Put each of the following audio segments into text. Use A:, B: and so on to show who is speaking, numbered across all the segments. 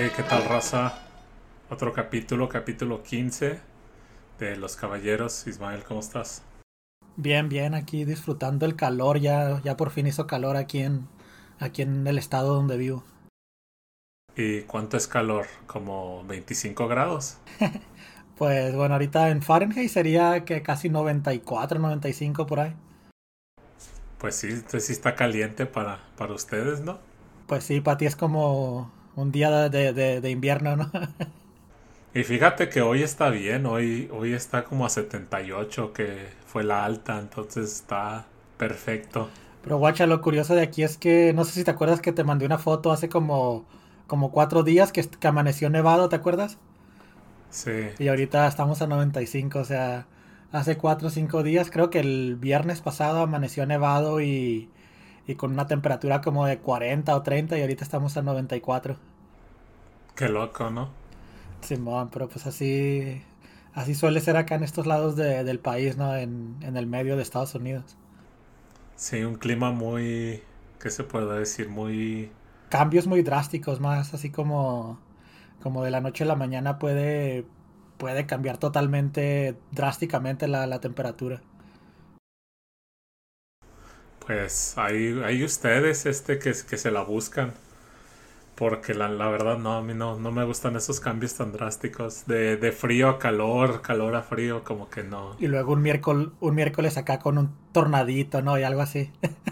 A: Hey, ¿qué tal, raza? Otro capítulo, capítulo 15 de Los Caballeros. Ismael, ¿cómo estás?
B: Bien, bien, aquí disfrutando el calor. Ya, ya por fin hizo calor aquí en, aquí en el estado donde vivo.
A: ¿Y cuánto es calor? ¿Como 25 grados?
B: pues bueno, ahorita en Fahrenheit sería que casi 94, 95 por ahí.
A: Pues sí, entonces sí está caliente para, para ustedes, ¿no?
B: Pues sí, para ti es como un día de, de, de invierno, ¿no?
A: y fíjate que hoy está bien, hoy, hoy está como a 78, que fue la alta, entonces está perfecto.
B: Pero guacha, lo curioso de aquí es que, no sé si te acuerdas que te mandé una foto hace como, como cuatro días que, que amaneció nevado, ¿te acuerdas?
A: Sí.
B: Y ahorita estamos a 95, o sea, hace cuatro o cinco días, creo que el viernes pasado amaneció nevado y, y con una temperatura como de 40 o 30 y ahorita estamos a 94.
A: Qué loco, ¿no?
B: Simón, pero pues así, así suele ser acá en estos lados de, del país, ¿no? En, en el medio de Estados Unidos.
A: Sí, un clima muy, ¿qué se puede decir? Muy...
B: Cambios muy drásticos, más así como, como de la noche a la mañana puede, puede cambiar totalmente, drásticamente la, la temperatura.
A: Pues hay, hay ustedes este que, que se la buscan. Porque la, la verdad no, a mí no, no me gustan esos cambios tan drásticos. De, de frío a calor, calor a frío, como que no.
B: Y luego un miércoles, un miércoles acá con un tornadito, ¿no? Y algo así.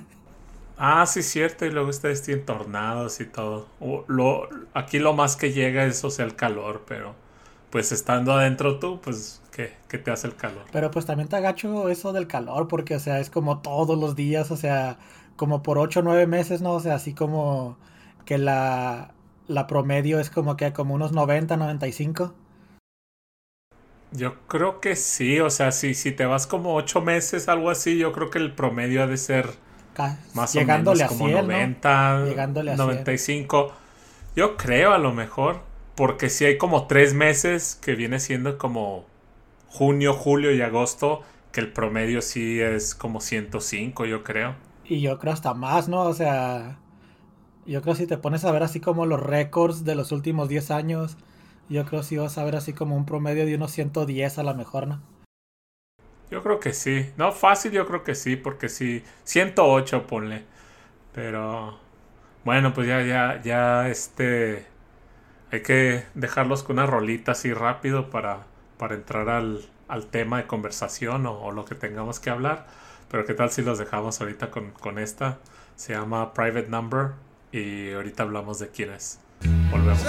A: ah, sí, cierto. Y luego ustedes tienen tornados y todo. Lo, aquí lo más que llega es, o sea, el calor, pero pues estando adentro tú, pues, ¿qué, ¿qué te hace el calor?
B: Pero pues también te agacho eso del calor, porque, o sea, es como todos los días, o sea, como por 8 o 9 meses, ¿no? O sea, así como que la, la promedio es como que como unos 90, 95.
A: Yo creo que sí, o sea, si, si te vas como 8 meses, algo así, yo creo que el promedio ha de ser más o menos
B: a
A: como
B: 100,
A: 90,
B: ¿no? Llegándole a
A: 95. Yo creo a lo mejor, porque si hay como 3 meses que viene siendo como junio, julio y agosto, que el promedio sí es como 105, yo creo.
B: Y yo creo hasta más, ¿no? O sea, yo creo si te pones a ver así como los récords de los últimos 10 años, yo creo si vas a ver así como un promedio de unos 110 a lo mejor, ¿no?
A: Yo creo que sí. No, fácil yo creo que sí, porque sí. 108 ponle. Pero... Bueno, pues ya, ya, ya, este... Hay que dejarlos con una rolita así rápido para, para entrar al, al tema de conversación o, lo que tengamos que hablar. Pero qué tal si los dejamos ahorita con, con esta. Se llama Private Number y ahorita hablamos de quién es. Volvemos.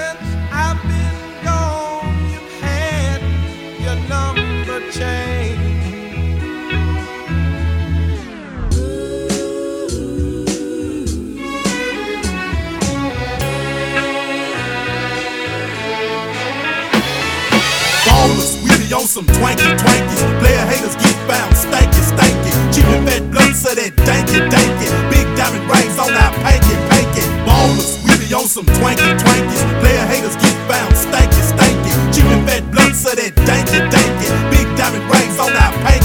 A: On some twanky twankies. Player haters get found stanky stanky. Cheap and fat blood so that danky danky. Big diamond rings on our panky panky. Ballers, we be on some twanky twankies. Player haters get found stanky stanky. Cheap and fat blood so that danky danky. Big diamond rings on our panky.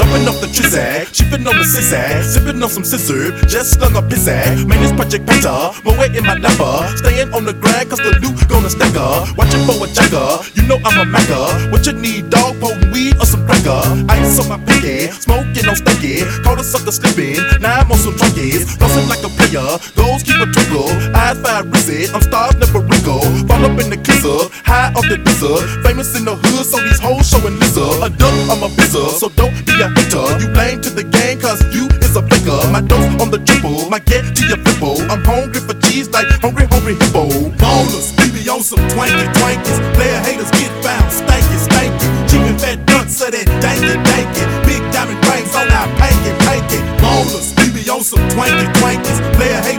A: Jumping off the trizag, shipping on the sissag, sipping on some scissor, just slung a pizzag. Man, this project painter, my way in my number, staying on the grind cause the loot gonna stack up. Watching for a jagger, you know I'm a macker. What you need, dog, potent weed or some cracker? Ice on my pinky, smoking on stanky, caught a sucker slipping, now I'm on some drunkies, flossing like a player, goals keep a twinkle, eyes fire rizzy, I'm starved, never wrinkle, fall up in the kisser, high off the wizard, famous in the hood, so these hoes showing lizard, a duck, I'm a bizzer, so don't be a you blame to the game cause you is a faker, my dose on the triple, my get to your flippo, I'm hungry for cheese like hungry, hungry hippo, ballers, we be on some twanky twankies, player haters get found, stanky, stanky, and fat dunks, so that danky, danky, big diamond rings on our panky, panky, ballers, we be on some twanky twankies, player haters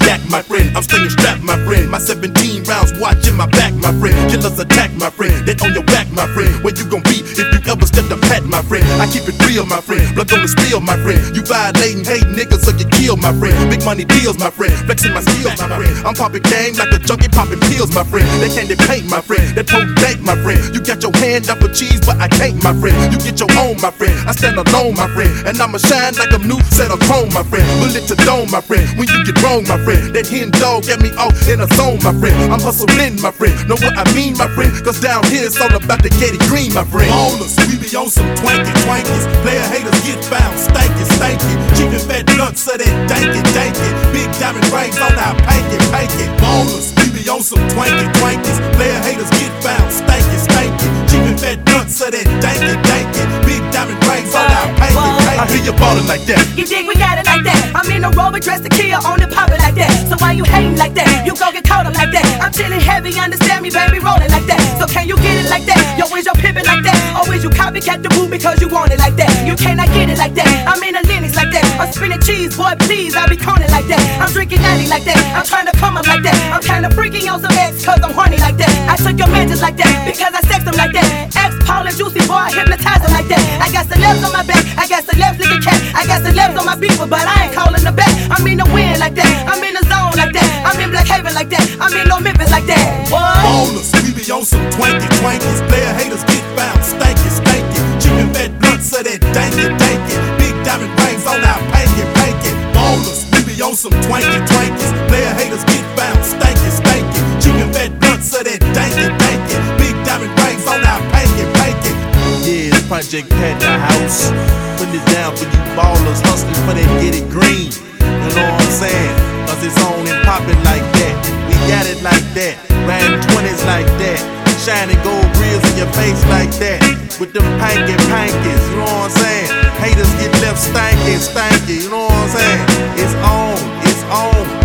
A: Pack my friend. I'm staying strapped, my friend. My 17 rounds watching my back, my friend. Killers attack, my friend. They on your back, my friend. Where you gon' be if you ever step to pat, my friend? I keep it real, my friend. Blood on the spill, my friend. You violating, hate niggas, so you keep my friend. Big money deals, my friend. Flexing my skills, my friend. I'm popping game like a junkie popping pills, my friend. They candy paint, my friend. They poke date, my friend. You got your hand up for cheese, but I can't, my friend. You get your own, my friend. I stand alone, my friend. And I'ma shine like a new set of chrome, my friend. Bullet to dome, my friend. When you get wrong, my friend. That hen dog get me off in a zone, my friend. I'm hustling, my friend. Know what I mean, my friend? Cause down here it's all about the getty green, my friend. Ballers, we be on some twanky twankies. Player haters get found, stanky, stanky. And fat nuts, so that Dank it, dank it. Big diamond rings on our pankin, pankin. Ballers, we be on some twankin', twankies. Player haters get found, stankin', stankin'. Keepin' fat nuts of that dank I you ballin' like that.
C: You dig, we got it like that. I'm in a rover dressed to kill, on it poppin' like that. So why you hating like that? You gon' get caught up like that. I'm chillin' heavy, understand me, baby, rollin' like that. So can you get it like that? Yo, is your pimpin' like that? Or is you copycat the boo because you want it like that? You cannot get it like that. I'm in a Linux like that. I'm spinning cheese, boy, please, I be coning like that. I'm drinking 90 like that. I'm trying to come up like that. I'm kinda freaky on some X cause I'm horny like that. I took your man just like that because I sex them like that. X, Paul, and Juicy, boy, I hypnotize them like that. I got celebs on my back. I got the cat. I got celebs on my people, but I ain't calling the back. I'm in the wind like that. I'm in the zone like that. I'm in Black Haven like that. I'm in no Memphis like that. What?
A: We be on some twanky twankies. Player haters get found, stanky, stanky. Chicken fat nuts, so that danky, danky. Big diamond rings on our panky, panky. Ballers, we be on some twanky twankies. Player haters get
D: Project Pat the house. Putting it down for you ballers, hustling for that get it green. You know what I'm saying? Cause it's on and popping like that. We got it like that. Riding 20s like that. Shining gold grills in your face like that. With them panky pankies, you know what I'm saying? Haters get left stanky, stanky, you know what I'm saying? It's on, it's on.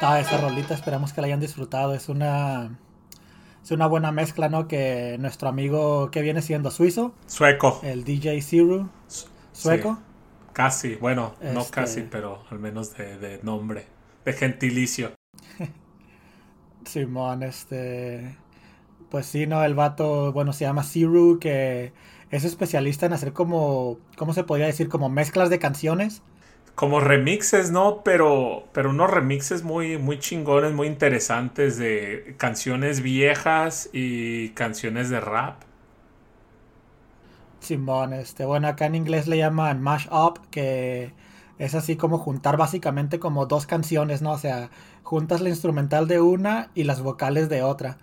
B: Está esa rolita, esperamos que la hayan disfrutado. Es una es una buena mezcla, ¿no? Que nuestro amigo que viene siendo suizo,
E: Sueco.
B: el DJ Zero, sueco.
E: Sí, casi, bueno, no
B: Este-
E: casi, pero al menos de, de nombre, de gentilicio.
B: Simón, este. Pues sí, ¿no? El vato, bueno, se llama Zero, que es especialista en hacer como. ¿Cómo se podría decir? Como mezclas de canciones.
E: Como remixes, ¿no? Pero, pero unos remixes muy, muy chingones, muy interesantes de canciones viejas y canciones de rap.
B: Simón, este. Bueno, acá en inglés le llaman mash up, que es así como juntar básicamente como dos canciones, ¿no? O sea, juntas la instrumental de una y las vocales de otra.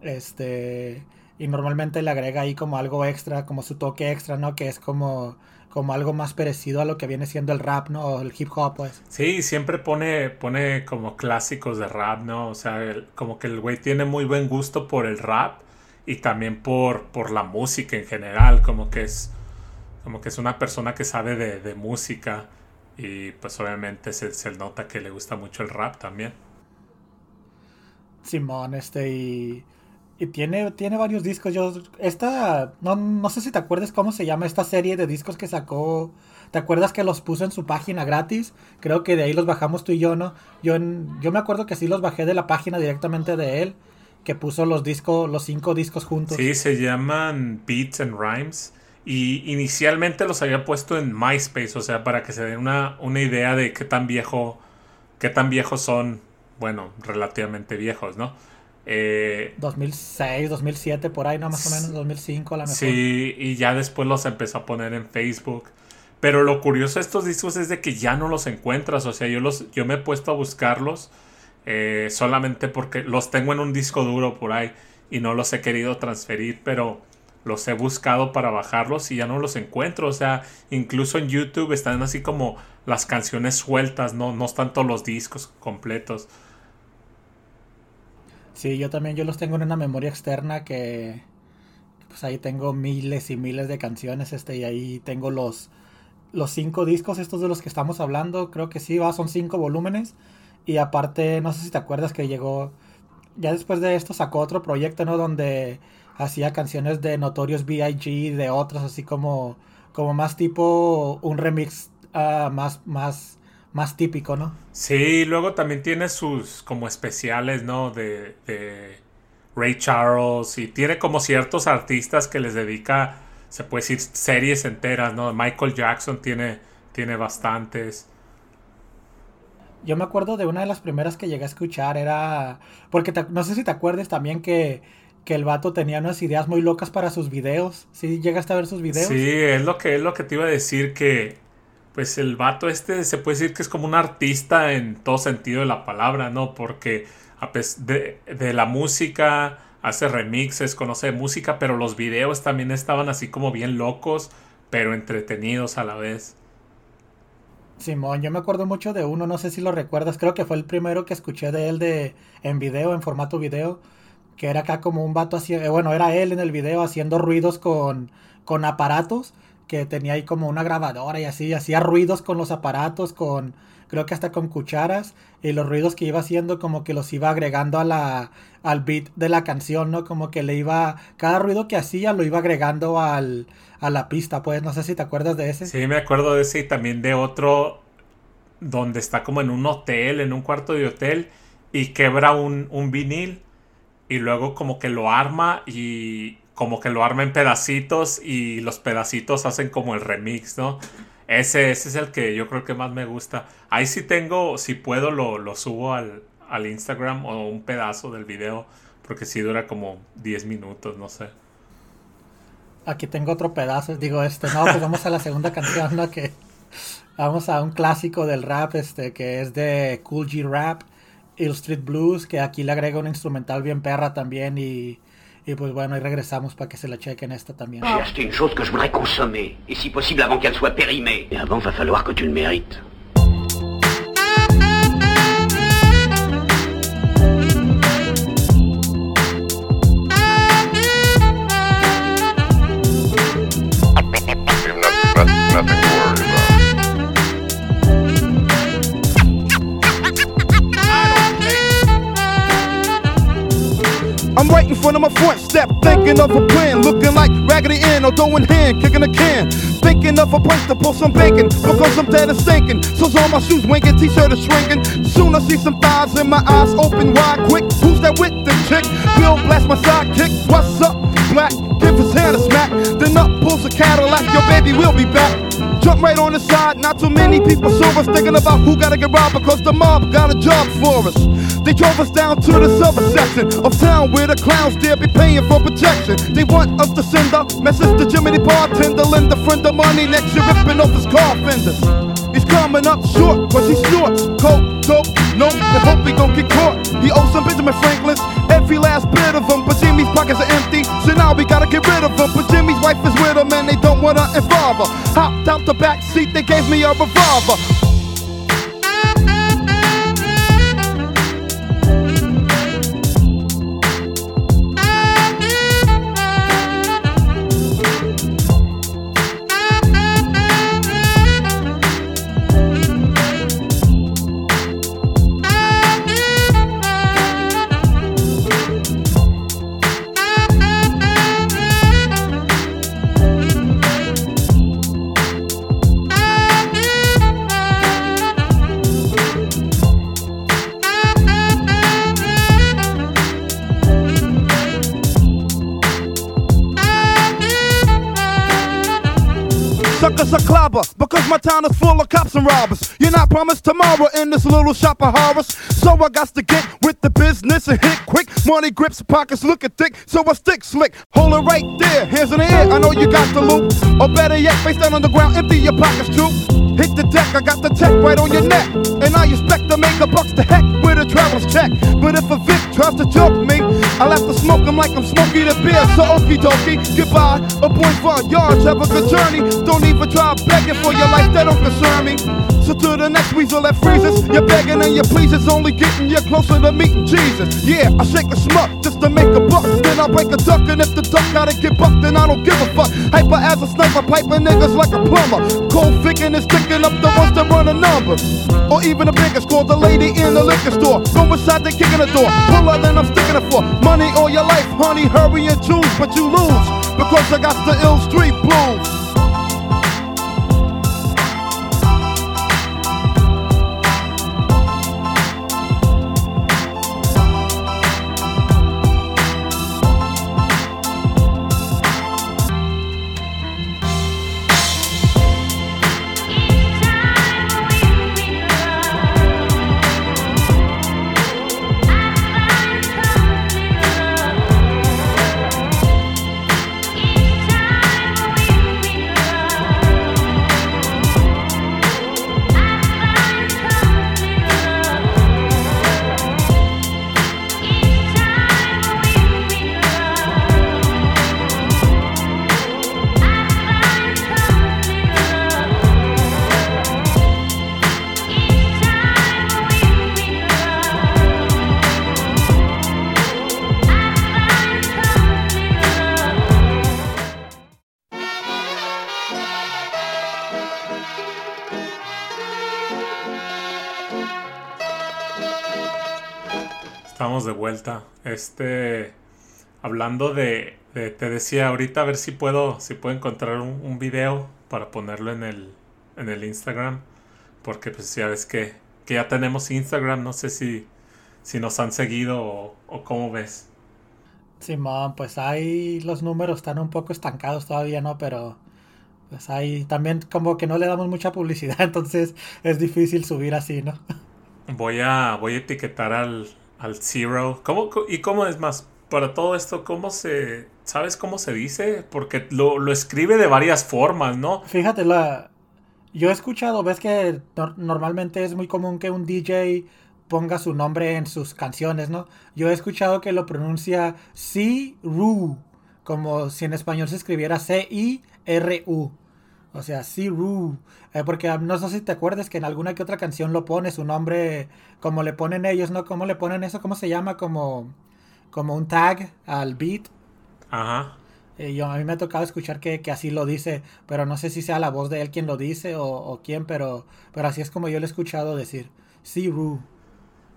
B: Este. Y normalmente le agrega ahí como algo extra, como su toque extra, ¿no? Que es como, como algo más parecido a lo que viene siendo el rap, ¿no? O el hip hop, pues.
E: Sí, siempre pone, pone como clásicos de rap, ¿no? O sea, el- como que el güey tiene muy buen gusto por el rap y también por, por la música en general, como que es, como que es una persona que sabe de, de música y pues obviamente se, se nota que le gusta mucho el rap también.
B: Simón, este, y, y tiene, tiene varios discos. Yo, esta, no, no sé si te acuerdas cómo se llama esta serie de discos que sacó. ¿Te acuerdas que los puso en su página gratis? Creo que de ahí los bajamos tú y yo, ¿no? Yo, yo me acuerdo que sí los bajé de la página directamente de él, que puso los discos, los cinco discos juntos.
E: Sí, se llaman Beats and Rhymes. Y inicialmente los había puesto en MySpace, o sea, para que se den una, una idea de qué tan viejo, qué tan viejos son, bueno, relativamente viejos, ¿no? Eh,
B: 2006, 2007, por ahí, ¿no? Más o menos, 2005 a la mejor.
E: sí, y ya después los empezó a poner en Facebook. Pero lo curioso de estos discos es de que ya no los encuentras, o sea, yo, los, yo me he puesto a buscarlos eh, solamente porque los tengo en un disco duro por ahí y no los he querido transferir, pero los he buscado para bajarlos y ya no los encuentro. O sea, incluso en YouTube están así como las canciones sueltas, no, no están todos los discos completos.
B: Sí, yo también, yo los tengo en una memoria externa que pues ahí tengo miles y miles de canciones, este, y ahí tengo los, los cinco discos, estos de los que estamos hablando, creo que sí, va, son cinco volúmenes, y aparte, no sé si te acuerdas que llegó, ya después de esto sacó otro proyecto, ¿no? Donde hacía canciones de Notorious B.I.G., de otros, así como, como más tipo un remix ah, más, más, más típico, ¿no?
E: Sí, luego también tiene sus como especiales, ¿no? De, de Ray Charles y tiene como ciertos artistas que les dedica, se puede decir, series enteras, ¿no? Michael Jackson tiene, tiene bastantes.
B: Yo me acuerdo de una de las primeras que llegué a escuchar, era... Porque no sé si te acuerdas también que, que el vato tenía unas ideas muy locas para sus videos. ¿Sí llegaste a ver sus videos?
E: Sí, es lo que, es lo que te iba a decir que... Pues el vato este se puede decir que es como un artista en todo sentido de la palabra, ¿no? Porque de, de la música, hace remixes, conoce música, pero los videos también estaban así como bien locos, pero entretenidos a la vez.
B: Simón, yo me acuerdo mucho de uno, no sé si lo recuerdas, creo que fue el primero que escuché de él de en video, en formato video, que era acá como un vato así, eh, bueno, era él en el video haciendo ruidos con, con aparatos, que tenía ahí como una grabadora y así, hacía ruidos con los aparatos, con, creo que hasta con cucharas, y los ruidos que iba haciendo como que los iba agregando a la, al beat de la canción, ¿no? Como que le iba, cada ruido que hacía lo iba agregando al, a la pista, pues no sé si te acuerdas de ese.
E: Sí, me acuerdo de ese y también de otro donde está como en un hotel, en un cuarto de hotel y quebra un, un vinil y luego como que lo arma y como que lo arma en pedacitos y los pedacitos hacen como el remix, ¿no? Ese, es el que yo creo que más me gusta. Ahí sí tengo, si puedo, lo, lo subo al, al Instagram o un pedazo del video porque sí dura como 10 minutos, no sé.
B: Aquí tengo otro pedazo, digo, este, no, pues vamos a la segunda canción, ¿no? Que vamos a un clásico del rap, este, que es de Cool G Rap, Ill Street Blues, que aquí le agrega un instrumental bien perra también y, y pues bueno, y regresamos para que se la chequen esta también.
F: J'ai acheté une chose que je voudrais consommer, et si possible avant qu'elle soit périmée. Et avant, va falloir que tu le mérites.
G: I'm right in front of my front step, thinking of a plan, looking like Raggedy Ann or doing hand, kicking a can. Thinking of a place to pull some bacon, because I'm dead and stinking. So's all my shoes winking, t-shirt is shrinking. Soon I see some thighs and my eyes open wide quick. Who's that with the chick? Bill blast my sidekick. What's up, black? Give his hand a smack. Then up pulls a Cadillac, your baby will be back. Jump right on the side, not too many people saw us thinking about who gotta get robbed because the mob got a job for us. They drove us down to the silver section of town where the clowns dare be paying for protection. They want us to send a message to Jimmy the bartender, lend a friend of money next year ripping off his car fenders. He's coming up short, cause he snorts coke, dope, nope, I hope he gon' get caught. He owes some Benjamin Franklin's, every last bit of them, but Jimmy's pockets are empty, so now we gotta get rid of him. But Jimmy's wife is with him and they Hopped out the back seat, they gave me a revolver. My town is full of cops and robbers. You're not promised tomorrow in this little shop of horrors. So I got to get with the business and hit quick. Money grips, pockets looking thick, so I stick slick. Hold it right there, hands in the air. I know you got the loot. Or better yet, face down on the ground, empty your pockets too. Hit the deck, I got the tech right on your neck. And I expect to make a bucks to heck with a traveler's check. But if a Vic tries to joke me, I'll have to smoke him like I'm Smokey the Beer. So okie dokie, goodbye. A point for yards, have a good journey. Don't even try begging for your life, that don't concern me. So to the next weasel that freezes, you're begging and your pleases only getting you closer to meeting Jesus. Yeah, I shake a smuck just to make a buck. Then I break a duck, and if the duck gotta get bucked, then I don't give a fuck. Hyper as a sniper, piping niggas like a plumber. Cold thinking is sticking up the ones that run a number. Or even the biggest, called the lady in the liquor store. Go inside, they kicking the door. Pull her, then I'm sticking it for money all your life, honey. Hurry and choose, but you lose because I got the ill street blues.
E: Vuelta. Este, hablando de, de- te decía ahorita a ver si puedo, si puedo encontrar un, un video para ponerlo en el, en el Instagram, porque pues ya ves que, que ya tenemos Instagram, no sé si, si nos han seguido o, o cómo ves.
B: Simón, pues ahí los números están un poco estancados todavía, ¿no? Pero pues ahí también como que no le damos mucha publicidad, entonces es difícil subir así, ¿no?
E: Voy a, voy a etiquetar al, al Zero. ¿Cómo, ¿Y cómo es más? Para todo esto, ¿cómo se... ¿Sabes cómo se dice? Porque lo, lo escribe de varias formas, ¿no?
B: Fíjate, la, yo he escuchado, ves que nor- normalmente es muy común que un DJ ponga su nombre en sus canciones, ¿no? Yo he escuchado que lo pronuncia C-Ru, como si en español se escribiera C-I-R-U. O sea, C-Ru. Eh, porque ah, no sé si te acuerdas que en alguna que otra canción lo pone su nombre, como le ponen ellos, ¿no? ¿Cómo le ponen eso? ¿Cómo se llama? Como, como un tag al beat.
E: Ajá.
B: Eh, yo, a mí me ha tocado escuchar que, que así lo dice, pero no sé si sea la voz de él quien lo dice o, o quién, pero, pero así es como yo lo he escuchado decir. Ru.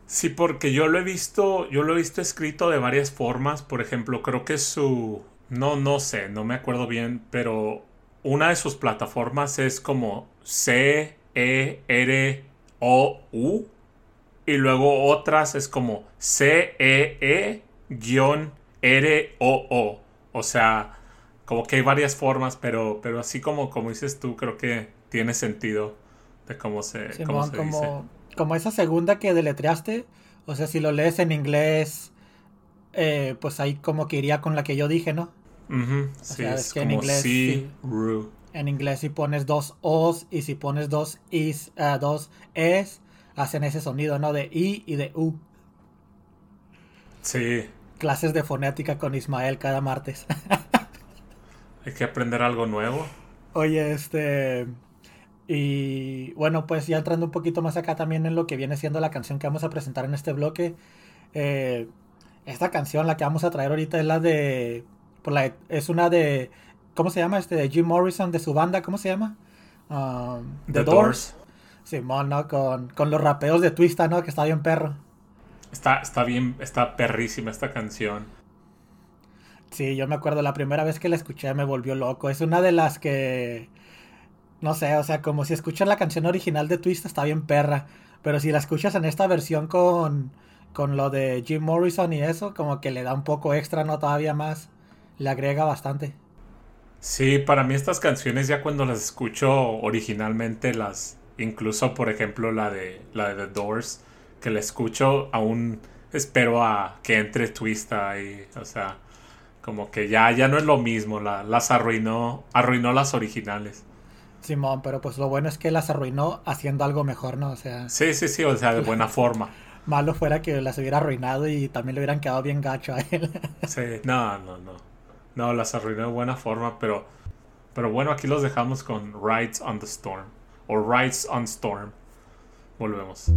E: Sí, porque yo lo he visto, yo lo he visto escrito de varias formas. Por ejemplo, creo que su, no, no sé, no me acuerdo bien, pero una de sus plataformas es como C E R O U y luego otras es como C E E guion R O O. O sea, como que hay varias formas, pero, pero así como, como dices tú, creo que tiene sentido de cómo se, cómo
B: Simón,
E: se dice.
B: como, como esa segunda que deletreaste, o sea, si lo lees en inglés, eh, pues ahí como que iría con la que yo dije, ¿no?
E: Ujú, sí,
B: sea,
E: es
B: que en
E: como
B: inglés,
E: sí,
B: sí.
E: ru.
B: En inglés si pones dos O's y si pones dos Is, ah, dos Es, hacen ese sonido, ¿no? De I y de U.
E: Sí,
B: Clases de fonética con Ismael cada martes.
E: hay que aprender algo nuevo.
B: Oye, este. Y bueno, pues ya entrando un poquito más acá también en lo que viene siendo la canción que vamos a presentar en este bloque. eh, esta canción, la que vamos a traer ahorita, es la de. Por la- es una de. ¿Cómo se llama? Este, de Jim Morrison, de su banda, ¿cómo se llama? Um,
E: The Doors.
B: Simón, ¿no? Con, con los rapeos de Twista, ¿no? Que está bien perro.
E: Está, está bien, está perrísima esta canción.
B: Sí, yo me acuerdo la primera vez que la escuché me volvió loco. Es una de las que. No sé, o sea, como si escuchas la canción original de Twist está bien perra. Pero si la escuchas en esta versión con, con lo de Jim Morrison y eso, como que le da un poco extra, no todavía más. Le agrega bastante.
E: Sí, para mí estas canciones ya cuando las escucho originalmente, las, incluso por ejemplo la de la de The Doors, que la escucho, aún espero a que entre Twista ahí, o sea, como que ya, ya no es lo mismo, la- las arruinó, arruinó las originales.
B: Simón, pero pues lo bueno es que las arruinó haciendo algo mejor, ¿no? O sea,
E: Sí, sí, sí, o sea, de buena forma.
B: malo fuera que las hubiera arruinado y también le hubieran quedado bien gacho a él.
E: Sí, no, no, no. No, las arruinó de buena forma, pero, pero bueno, aquí los dejamos con Rides on the Storm. O Rides on Storm. Volvemos.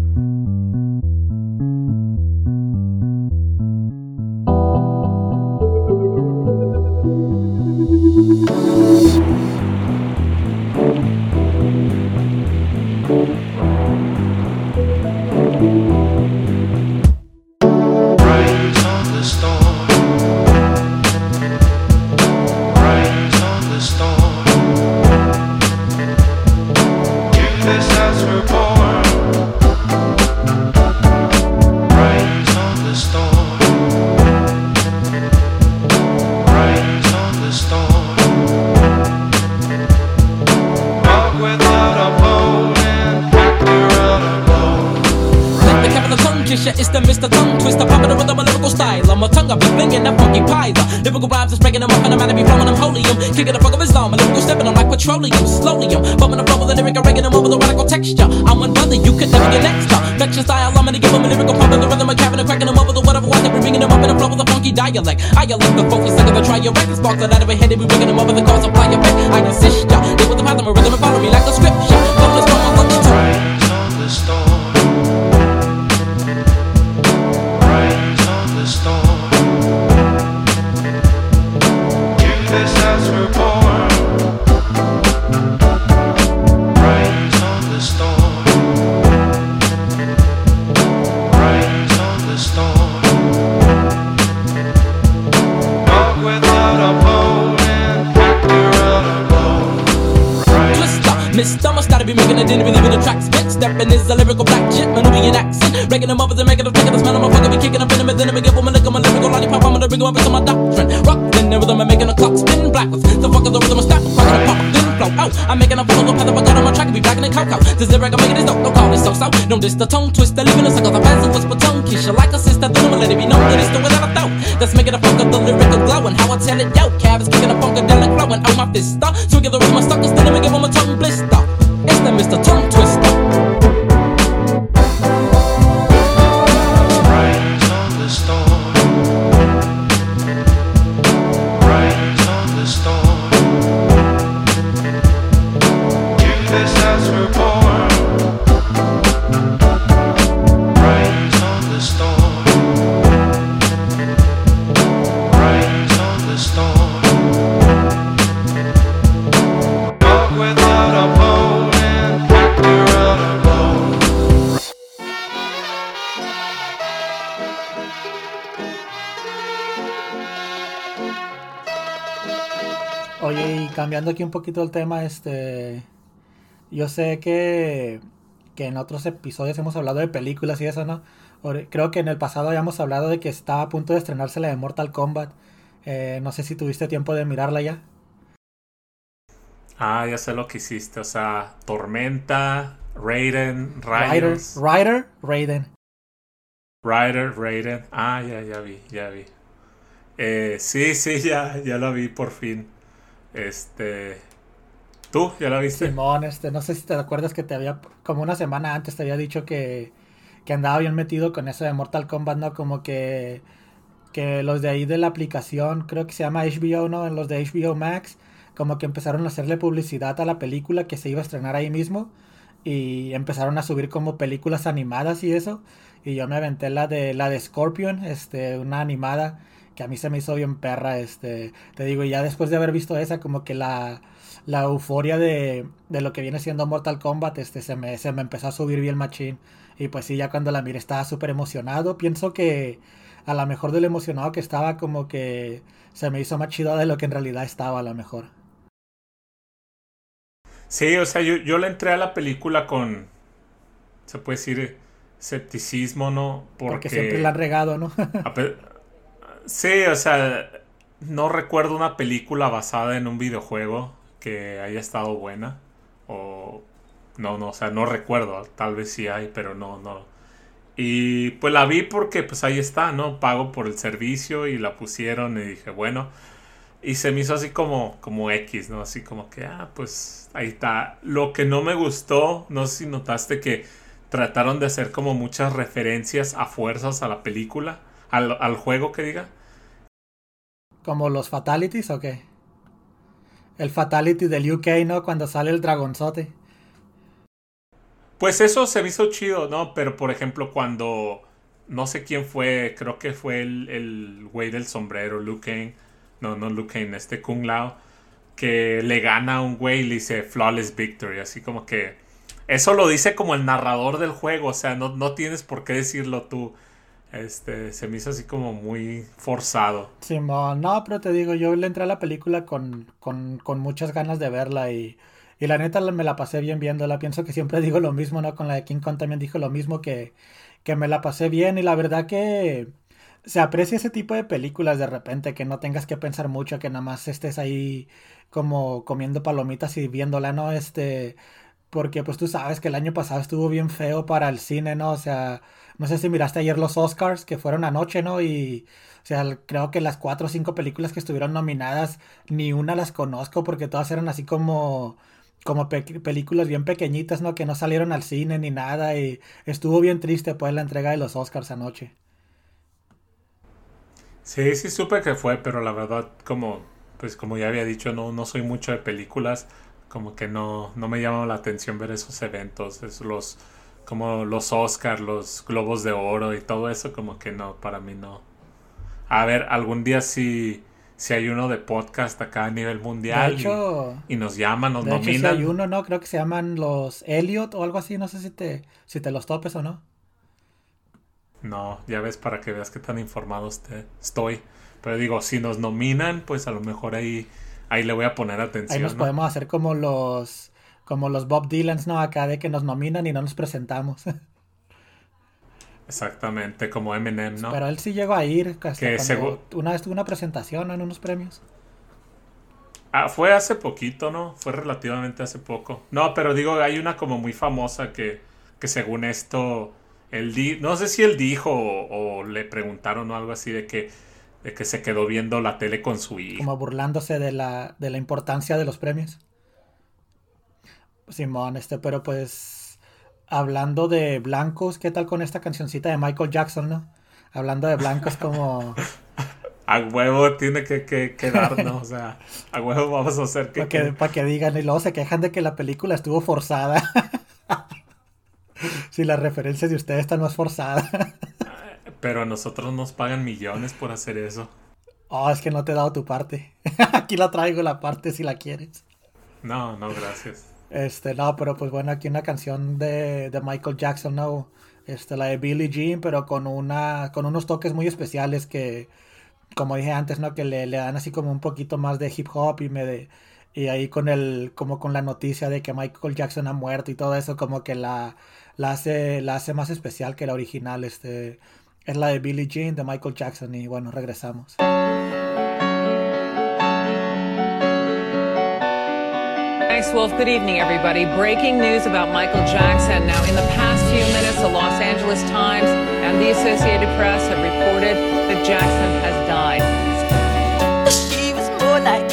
H: It's the Mr. Tongue Twister, popping with a lyrical style. I'm a tongue, I be blinging that funky pie. The lyrical rhymes is breaking them up, and I'm out to be them holium. Kicking the fuck of his Islam, a lyrical stepping them like petroleum. Slowly, I'm bumping the flow with the lyric, I'm them over the radical texture. I'm one brother, you could never get next to. Vection style, I'm gonna give them a lyrical pump in the rhythm, I'm and cracking them over the whatever, why they be bringing them up in a flow with a funky dialect. I elect the focus, at the try your record, sparks that out of a head, and we bringing them over the cause of fire. I insist, ya. Live with the pattern, of rhythm, and follow me like a scripture. From the storm, I love This lyric, I'm making this dope, don't call it so so. No, this the tongue twister, leaving a sucker, the fans who whisper tongue kiss you like a sister, I'ma let it be known that it's the that I throw. That's making a funk of the lyrical glow, and how I tell it, yo, Cav is kicking a funkadelic flow, and my fist, uh, swinging
B: cambiando aquí un poquito el tema, este. Yo sé que, que en otros episodios hemos hablado de películas y eso, ¿no? Creo que en el pasado habíamos hablado de que estaba a punto de estrenarse la de Mortal Kombat. Eh, no sé si tuviste tiempo de mirarla ya.
E: Ah, ya sé lo que hiciste. O sea, Tormenta, Raiden,
B: Ryder. Ryder, Raiden.
E: Ryder, Raiden. Ah, ya, ya vi, ya vi. Eh, sí, sí, ya, ya la vi por fin. Este. ¿Tú ya la viste?
B: Simón, este, no sé si te acuerdas que te había, como una semana antes te había dicho que, que andaba bien metido con eso de Mortal Kombat, ¿no? Como que, que los de ahí de la aplicación, creo que se llama HBO, ¿no? Los de HBO Max, como que empezaron a hacerle publicidad a la película que se iba a estrenar ahí mismo y empezaron a subir como películas animadas y eso. Y yo me aventé la de la de Scorpion, este, una animada que a mí se me hizo bien perra, este, te digo, y ya después de haber visto esa, como que la, la euforia de, de lo que viene siendo Mortal Kombat, este, se me, se me empezó a subir bien machín. Y pues sí, ya cuando la miré estaba súper emocionado. Pienso que a lo mejor de lo emocionado que estaba, como que se me hizo más chido de lo que en realidad estaba a lo mejor.
E: Sí, o sea, yo, yo le entré a la película con. Se puede decir escepticismo, ¿no?
B: Porque, siempre la han regado, ¿no?
E: Sí, o sea, no recuerdo una película basada en un videojuego que haya estado buena. O no, no, o sea, no recuerdo. Tal vez sí hay, pero no, no. Y pues la vi porque pues ahí está, ¿no? Pago por el servicio y la pusieron y dije, bueno. Y se me hizo así como, como X, ¿no? Así como que, ah, pues ahí está. Lo que no me gustó, no sé si notaste que trataron de hacer como muchas referencias a fuerzas a la película, al, al juego que diga.
B: Como los Fatalities o qué? El Fatality del UK, ¿no? Cuando sale el dragonzote.
E: Pues eso se me hizo chido, ¿no? Pero por ejemplo, cuando no sé quién fue, creo que fue el, el güey del sombrero, Liu Kang. No, no Liu Kang, este Kung Lao. Que le gana a un güey y le dice Flawless Victory. Así como que. Eso lo dice como el narrador del juego. O sea, no, no tienes por qué decirlo tú. Este, se me hizo así como muy forzado.
B: Simón, no, pero te digo, yo le entré a la película con, con, con muchas ganas de verla y, y la neta me la pasé bien viéndola. Pienso que siempre digo lo mismo, ¿no? Con la de King Kong también dijo lo mismo, que, que me la pasé bien y la verdad que se aprecia ese tipo de películas de repente, que no tengas que pensar mucho, que nada más estés ahí como comiendo palomitas y viéndola, ¿no? Este, porque pues tú sabes que el año pasado estuvo bien feo para el cine, ¿no? O sea, no sé si miraste ayer los Oscars que fueron anoche, ¿no? Y, o sea, creo que las cuatro o cinco películas que estuvieron nominadas, ni una las conozco porque todas eran así como, como pe- películas bien pequeñitas, ¿no? Que no salieron al cine ni nada y estuvo bien triste pues la entrega de los Oscars anoche.
E: Sí, sí supe que fue, pero la verdad, como, pues como ya había dicho, no, no soy mucho de películas, como que no, no me llama la atención ver esos eventos, es los, como los Oscars, los Globos de Oro y todo eso, como que no, para mí no. A ver, algún día si, si hay uno de podcast acá a nivel
B: De
E: mundial y-
B: hecho,
E: y, nos llaman, nos
B: de hecho
E: nominan.
B: hay uno, ¿no? Creo que se llaman los Elliot o algo así, no sé si te, si te los topes o no.
E: No, ya ves para que veas qué tan informado este- estoy. Pero digo, si nos nominan, pues a lo mejor ahí, ahí le voy a poner atención.
B: Ahí nos
E: ¿no?
B: podemos hacer como los como los Bob Dylans, ¿no? Acá de que nos nominan y no nos presentamos.
E: Exactamente, como Eminem, ¿no?
B: Pero él sí llegó a ir. hasta
E: Que
B: cuando una vez tuvo una presentación en unos premios.
E: Ah, fue hace poquito, ¿no? Fue relativamente hace poco. No, pero digo, hay una como muy famosa que, que según esto, él di no sé si él dijo o, o le preguntaron o algo así de que, de que se quedó viendo la tele con su hijo.
B: Como burlándose de la, de la importancia de los premios. Simón, este, pero pues hablando de blancos, ¿qué tal con esta cancioncita de Michael Jackson, no? Hablando de blancos como
E: A huevo tiene que, que quedar, ¿no? O sea, a huevo vamos a hacer que...
B: para que,
E: que-
B: pa' que digan y luego se quejan de que la película estuvo forzada. si la referencia de ustedes está más forzada.
E: Pero a nosotros nos pagan millones por hacer eso.
B: oh, es que no te he dado tu parte. Aquí la traigo la parte si la quieres.
E: No, no, gracias.
B: Este, no, pero pues bueno, aquí una canción de, de Michael Jackson, ¿no? Este, la de Billie Jean, pero con una, con unos toques muy especiales que, como dije antes, ¿no? Que le, le dan así como un poquito más de hip hop y me de, y ahí con el, como con la noticia de que Michael Jackson ha muerto y todo eso, como que la, la hace, la hace más especial que la original, este, es la de Billie Jean de Michael Jackson y bueno, regresamos.
I: Thanks, Wolf. Good evening, everybody. Breaking news about Michael Jackson. Now, in the past few minutes, the Los Angeles Times and the Associated Press have reported that Jackson has died.
J: She was more like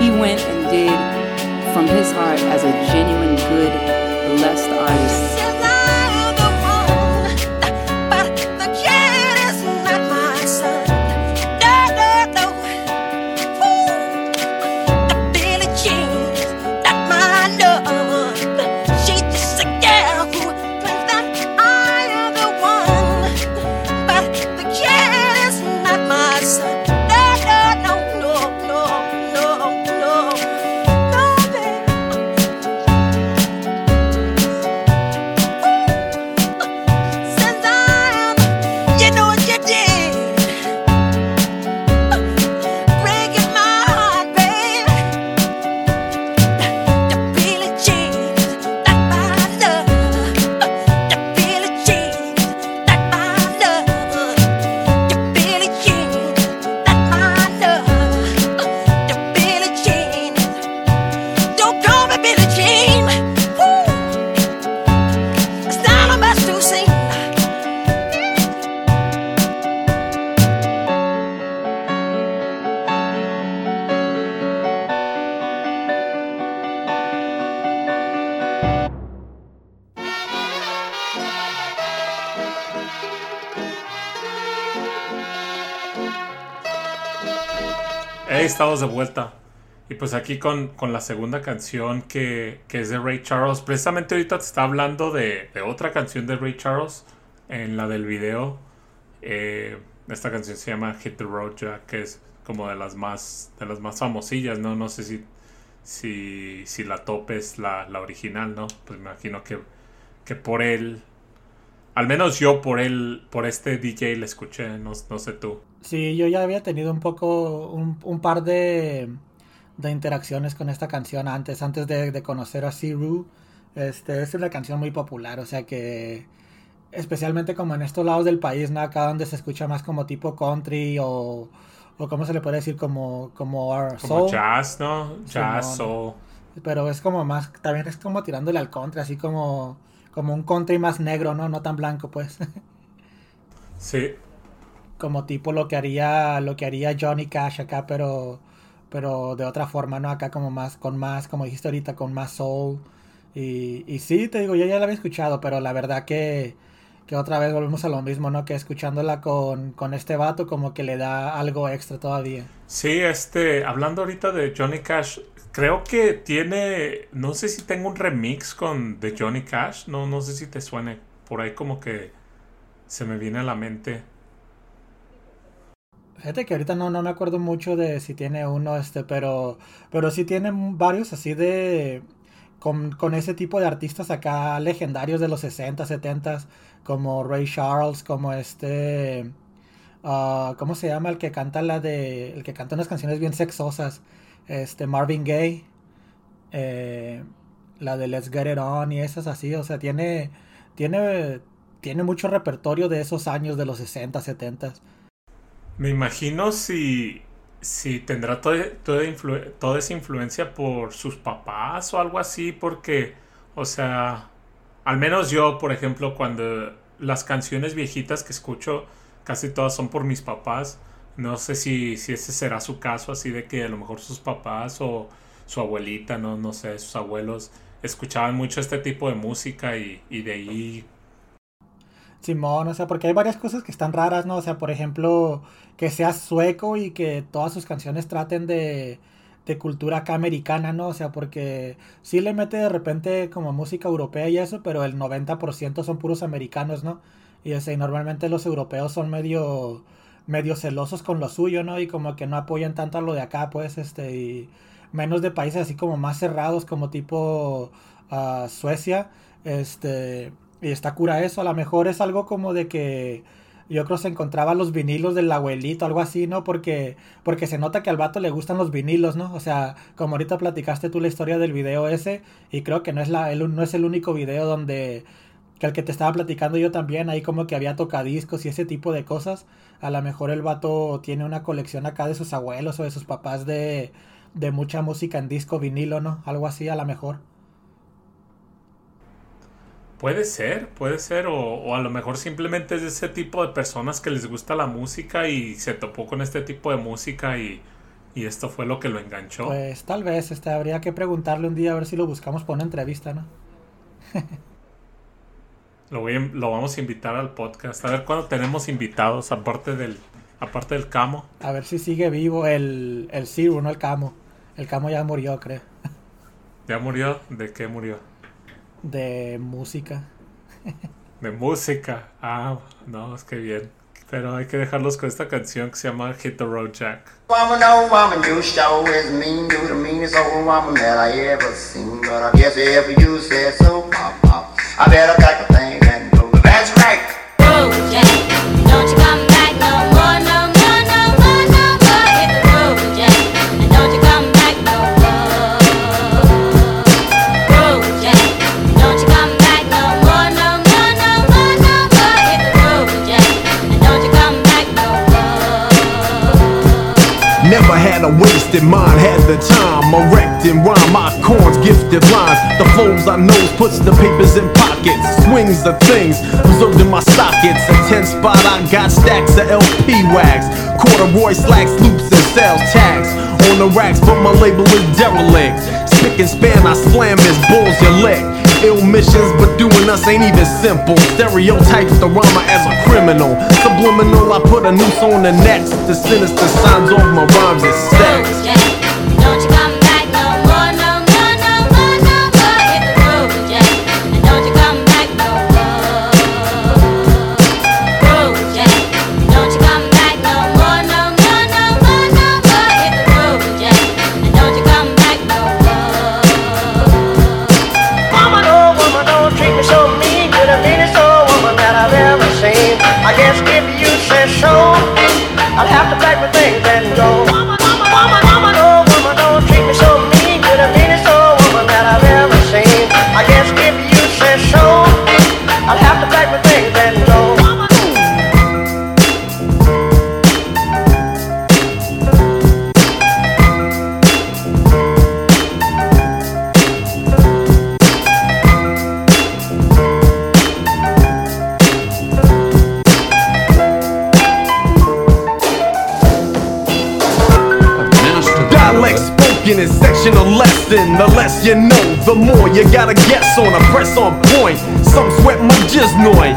K: He went and did from his heart as a genuine, good, blessed artist.
E: De vuelta. Y pues aquí con, con la segunda canción que, que es de Ray Charles. Precisamente ahorita te está hablando de, de otra canción de Ray Charles en la del video. Eh, esta canción se llama Hit the Road Jack, que es como de las más, de las más famosillas, ¿no? No sé si, si, si la topes la, la original, ¿no? Pues me imagino que, que por él, al menos yo por él, por este DJ le escuché, no, no sé tú.
B: Sí, yo ya había tenido un poco, un, un par de, de interacciones con esta canción antes, antes de, de conocer a Siru. Este, es una canción muy popular, o sea que especialmente como en estos lados del país, ¿no? Acá donde se escucha más como tipo country o, o ¿cómo se le puede decir? Como, como, our
E: Como
B: soul.
E: jazz, ¿no? Jazz, soul.
B: Pero es como más, también es como tirándole al country, así como, como un country más negro, ¿no? No tan blanco, pues.
E: Sí.
B: como tipo lo que haría, lo que haría Johnny Cash acá, pero, pero de otra forma, ¿no? Acá como más, con más, como dijiste ahorita, con más soul. Y, y sí, te digo, yo ya la había escuchado, pero la verdad que, que otra vez volvemos a lo mismo, ¿no? Que escuchándola con, con este vato como que le da algo extra todavía.
E: Sí, este, hablando ahorita de Johnny Cash, creo que tiene, no sé si tengo un remix con de Johnny Cash, no, no sé si te suene, por ahí como que se me viene a la mente.
B: Fíjate que ahorita no, no me acuerdo mucho de si tiene uno, este, pero, pero sí tiene varios así de, con, con ese tipo de artistas acá legendarios de los 60, 70, como Ray Charles, como este, ah, ¿cómo se llama? El que canta la de, el que canta unas canciones bien sexosas, este, Marvin Gaye, eh, la de Let's Get It On y esas así, o sea, tiene, tiene, tiene mucho repertorio de esos años de los 60, 70.
E: Me imagino si, si tendrá toda, esa influencia por sus papás o algo así, porque, o sea, al menos yo, por ejemplo, cuando las canciones viejitas que escucho, casi todas son por mis papás. No sé si, si ese será su caso, así de que a lo mejor sus papás o su abuelita, no, no sé, sus abuelos escuchaban mucho este tipo de música y, y de ahí
B: Simón, o sea, porque hay varias cosas que están raras, ¿no? O sea, por ejemplo, que sea sueco y que todas sus canciones traten de, de cultura acá americana, ¿no? O sea, porque sí le mete de repente como música europea y eso, pero el 90% son puros americanos, ¿no? Y, o sea, y normalmente los europeos son medio, medio celosos con lo suyo, ¿no? Y como que no apoyan tanto a lo de acá, pues, este, y menos de países así como más cerrados, como tipo ah, Suecia, este, y está cura eso, a lo mejor es algo como de que yo creo se encontraba los vinilos del abuelito, algo así, ¿no? Porque, porque se nota que al vato le gustan los vinilos, ¿no? O sea, como ahorita platicaste tú la historia del video ese, y creo que no es, la, el- no es el único video donde, que el que te estaba platicando yo también, ahí como que había tocadiscos y ese tipo de cosas. A lo mejor el vato tiene una colección acá de sus abuelos o de sus papás de, de mucha música en disco vinilo, ¿no? Algo así a lo mejor.
E: Puede ser, puede ser, o, o a lo mejor simplemente es de ese tipo de personas que les gusta la música y se topó con este tipo de música y, y esto fue lo que lo enganchó.
B: Pues tal vez, este, habría que preguntarle un día a ver si lo buscamos por una entrevista, ¿no?
E: Lo, voy a- lo vamos a invitar al podcast. A ver cuándo tenemos invitados, aparte del, aparte del Camo.
B: A ver si sigue vivo el, el Zero, no el Camo. El Camo ya murió, creo.
E: ¿Ya murió? ¿De qué murió?
B: De música.
E: De música. Ah, no, es que bien. Pero hay que dejarlos con esta canción que se llama Hit the Road Jack.
L: Woman, no woman, you show
M: gifted lines. The flows I know puts the papers in pockets. Swings the things, preserved in my sockets. A 10 spot, I got stacks of LP wax. Corduroy slacks, loops, and sales tags. On the racks, but my label is derelict. Spick and span, I slam as bulls you lick. Ill missions, but doing us ain't even simple. Stereotypes the rhymer as a criminal. Subliminal, I put a noose on the next. The sinister signs off my rhymes is sex.
J: More you
M: gotta guess on a press on point. Some sweat my jiznoid.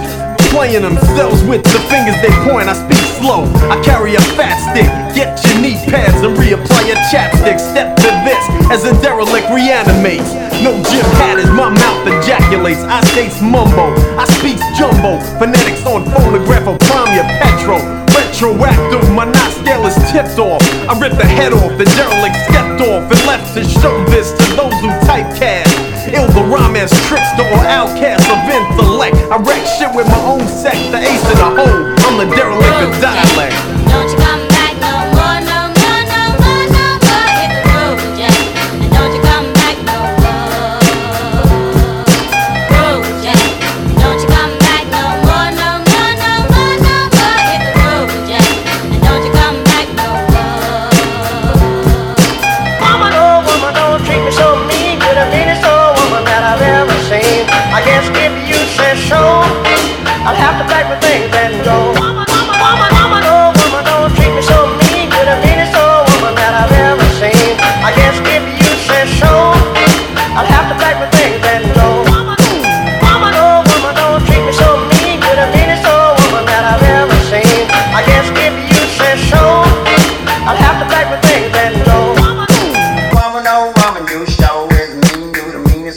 M: Playing themselves with the fingers they point. I speak slow. I carry a fat stick. Get your knee pads and reapply your chapstick. Step to this as a derelict reanimates. No gym hat as my mouth ejaculates. I states mumbo. I speaks jumbo. Phonetics on phonograph of prime your petro. Retroactive, my knot scale is tipped off. I ripped the head off, the derelict stepped off and left to show this to those who typecast. Rhyme as trickster or outcast of intellect. I wreck shit with my own sex, the ace in the hole. I'm the derelict of dialect.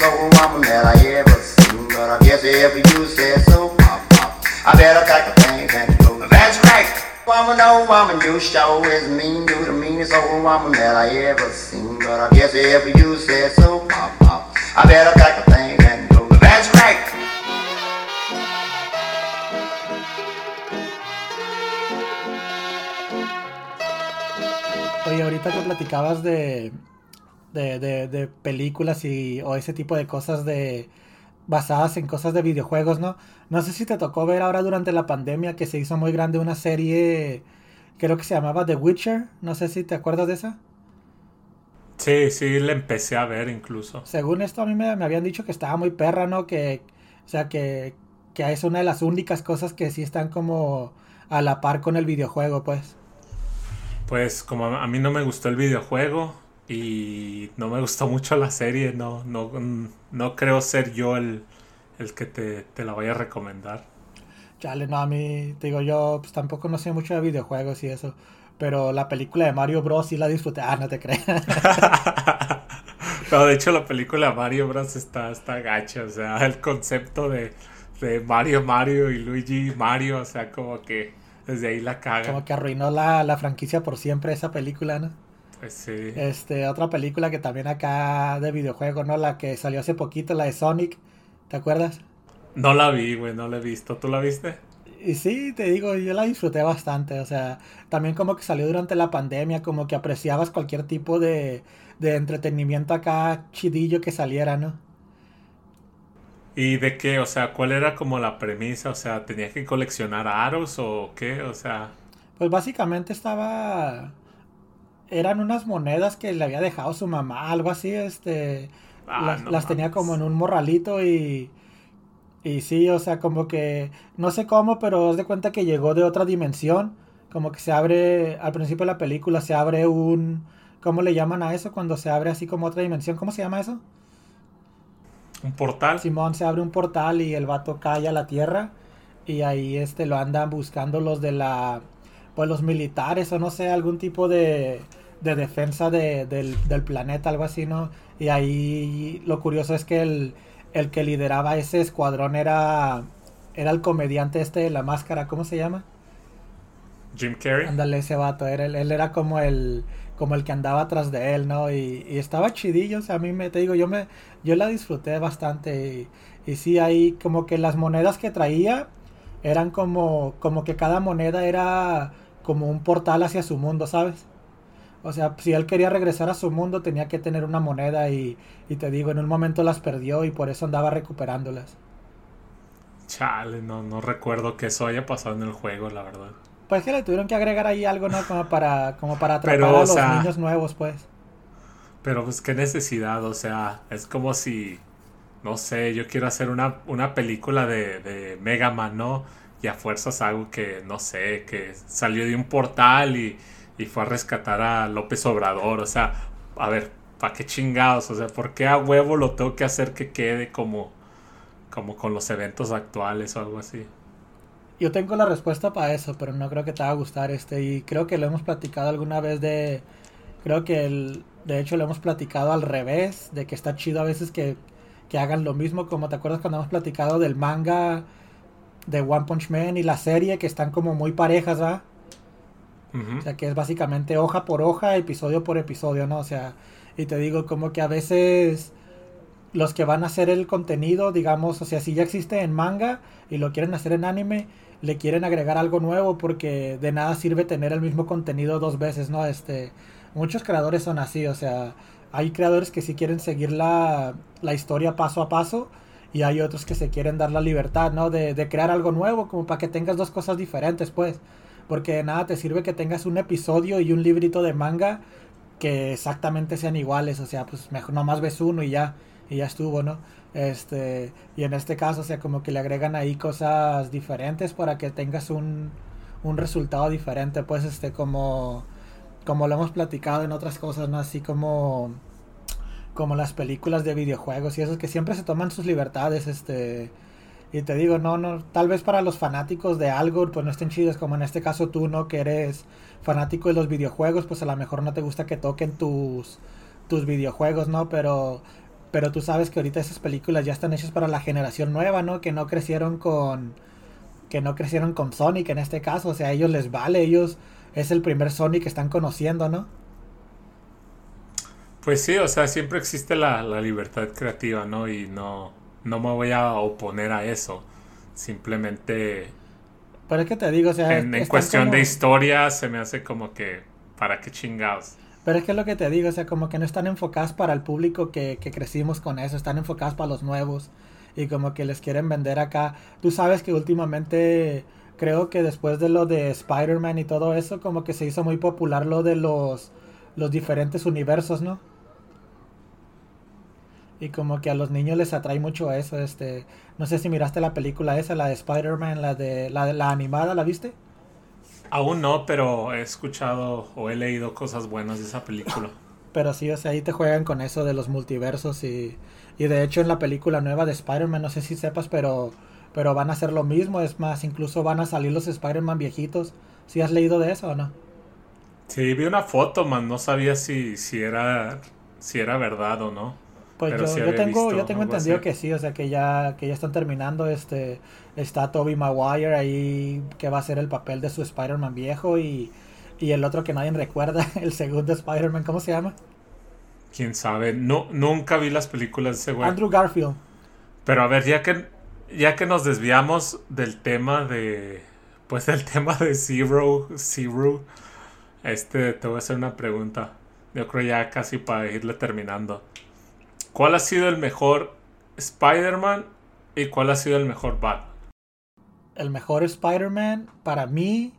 N: That I ever seen.
L: But I guess if you say so, pop, pop, I better the things and go. That's right. Woman, oh woman, you sure is mean. You the meanest old woman that I ever seen. But I guess if you say so, pop, pop, I better the things and go. That's right.
B: Oye, ahorita que platicabas de, de, de, de películas y, o ese tipo de cosas de basadas en cosas de videojuegos, ¿no? No sé si te tocó ver ahora durante la pandemia que se hizo muy grande una serie, creo que se llamaba The Witcher, no sé si te acuerdas de esa.
E: Sí, sí, le empecé a ver incluso.
B: Según esto a mí me, me habían dicho que estaba muy perra, ¿no? Que, o sea, que, que es una de las únicas cosas que sí están como a la par con el videojuego, pues.
E: Pues como a mí no me gustó el videojuego y no me gustó mucho la serie, no, no, no creo ser yo el, el que te, te la vaya a recomendar.
B: Chale, no, a mí, te digo yo, pues tampoco no sé mucho de videojuegos y eso. Pero la película de Mario Bros. sí la disfruté. Ah, no te creas.
E: No, de hecho la película Mario Bros. está, está gacha, o sea, el concepto de, de Mario Mario y Luigi Mario, o sea, como que desde ahí la caga.
B: Como que arruinó la, la franquicia por siempre esa película, ¿no?
E: Pues sí.
B: Este, otra película que también acá de videojuego, ¿no? La que salió hace poquito, la de Sonic. ¿Te acuerdas?
E: No la vi, güey, no la he visto. ¿Tú la viste?
B: Y sí, te digo, yo la disfruté bastante. O sea, también como que salió durante la pandemia, como que apreciabas cualquier tipo de, de entretenimiento acá chidillo que saliera, ¿no?
E: ¿Y de qué? O sea, ¿cuál era como la premisa? O sea, ¿tenías que coleccionar aros o qué? O sea...
B: Pues básicamente estaba... Eran unas monedas que le había dejado su mamá, algo así, este...
E: Ah,
B: las
E: no
B: las tenía como en un morralito y... Y sí, o sea, como que... No sé cómo, pero haz de cuenta que llegó de otra dimensión. Como que se abre... Al principio de la película se abre un... ¿Cómo le llaman a eso? Cuando se abre así como otra dimensión. ¿Cómo se llama eso?
E: ¿Un portal?
B: Simón se abre un portal y el vato cae a la tierra y ahí este lo andan buscando los de la pues los militares o no sé, algún tipo de, de defensa de- del, del planeta, algo así, ¿no? Y ahí lo curioso es que el, el que lideraba ese escuadrón era era el comediante este de la máscara, ¿cómo se llama?
E: Jim Carrey.
B: Ándale, ese vato, era, él, él era como el como el que andaba atrás de él, ¿no? Y, y estaba chidillo, o sea, a mí me, te digo, yo me, yo la disfruté bastante y, y sí, ahí como que las monedas que traía eran como, como que cada moneda era como un portal hacia su mundo, ¿sabes? O sea, si él quería regresar a su mundo tenía que tener una moneda y, y te digo, en un momento las perdió y por eso andaba recuperándolas.
E: Chale, no, no recuerdo que eso haya pasado en el juego, la verdad.
B: Pues que le tuvieron que agregar ahí algo, ¿no? Como para, como para atrapar
E: Pero,
B: a los
E: sea,
B: niños nuevos, pues.
E: Pero pues qué necesidad, o sea, es como si, no sé, yo quiero hacer una, una película de, de Mega Man, ¿no? Y a fuerzas algo que, no sé, que salió de un portal y, y fue a rescatar a López Obrador, o sea, a ver, ¿para qué chingados? O sea, ¿por qué a huevo lo tengo que hacer que quede como, como con los eventos actuales o algo así?
B: Yo tengo la respuesta para eso, pero no creo que te va a gustar este. Y creo que lo hemos platicado alguna vez de... Creo que el, de hecho lo hemos platicado al revés, de que está chido a veces que, que hagan lo mismo, como te acuerdas cuando hemos platicado del manga de One Punch Man y la serie, que están como muy parejas, ¿va? O sea, que es básicamente hoja por hoja, episodio por episodio, ¿no? O sea, y te digo como que a veces los que van a hacer el contenido, digamos, o sea, si ya existe en manga y lo quieren hacer en anime, le quieren agregar algo nuevo porque de nada sirve tener el mismo contenido dos veces, ¿no? Este, muchos creadores son así, o sea, hay creadores que sí quieren seguir la, la historia paso a paso y hay otros que se quieren dar la libertad, ¿no? De, de crear algo nuevo, como para que tengas dos cosas diferentes, pues. Porque nada te sirve que tengas un episodio y un librito de manga que exactamente sean iguales, o sea, pues mejor nomás ves uno y ya, y ya estuvo, ¿no? Este, y en este caso, o sea, como que le agregan ahí cosas diferentes para que tengas un, un resultado diferente, pues, este, como, como lo hemos platicado en otras cosas, ¿no? Así como, como las películas de videojuegos y esos que siempre se toman sus libertades, este, y te digo, no, no, tal vez para los fanáticos de algo, pues no estén chidos, como en este caso tú, ¿no? Que eres fanático de los videojuegos, pues a lo mejor no te gusta que toquen tus, tus videojuegos, ¿no? Pero, pero tú sabes que ahorita esas películas ya están hechas para la generación nueva, ¿no? Que no crecieron con, que no crecieron con Sonic en este caso, o sea, a ellos les vale, ellos es el primer Sonic que están conociendo, ¿no?
E: Pues sí, o sea, siempre existe la, la libertad creativa, ¿no? Y no, no me voy a oponer a eso. Simplemente
B: Pero es que te digo, o sea,
E: en, en cuestión
B: como-
E: de historia se me hace como que, ¿para qué chingados?
B: Pero es que es lo que te digo, o sea, como que no están enfocadas para el público que, que crecimos con eso, están enfocadas para los nuevos y como que les quieren vender acá. Tú sabes que últimamente, creo que después de lo de Spider-Man y todo eso, como que se hizo muy popular lo de los, los diferentes universos, ¿no? Y como que a los niños les atrae mucho eso, este, no sé si miraste la película esa, la de Spider-Man, la de la, la animada, ¿la viste?
E: Aún no, pero he escuchado o he leído cosas buenas de esa película.
B: Pero sí, o sea, ahí te juegan con eso de los multiversos y, y de hecho en la película nueva de Spider-Man, no sé si sepas, pero, pero van a hacer lo mismo, es más, incluso van a salir los Spider-Man viejitos. ¿Sí has leído de eso o no?
E: Sí, vi una foto, man, no sabía si, si era si era verdad o no.
B: Pues
E: pero
B: yo,
E: sí
B: yo tengo, yo tengo entendido
E: así.
B: que sí, o sea que ya, que ya están terminando, este, está Toby Maguire ahí que va a hacer el papel de su Spider-Man viejo y, y el otro que nadie recuerda, el segundo Spider-Man, ¿cómo se llama?
E: Quién sabe, no, nunca vi las películas de ese güey.
B: Andrew Garfield.
E: Pero a ver, ya que ya que nos desviamos del tema de pues del tema de Zero, Zero, este te voy a hacer una pregunta. Yo creo ya casi para irle terminando. ¿Cuál ha sido el mejor Spider-Man y cuál ha sido el mejor Batman?
B: el mejor Spider-Man para mí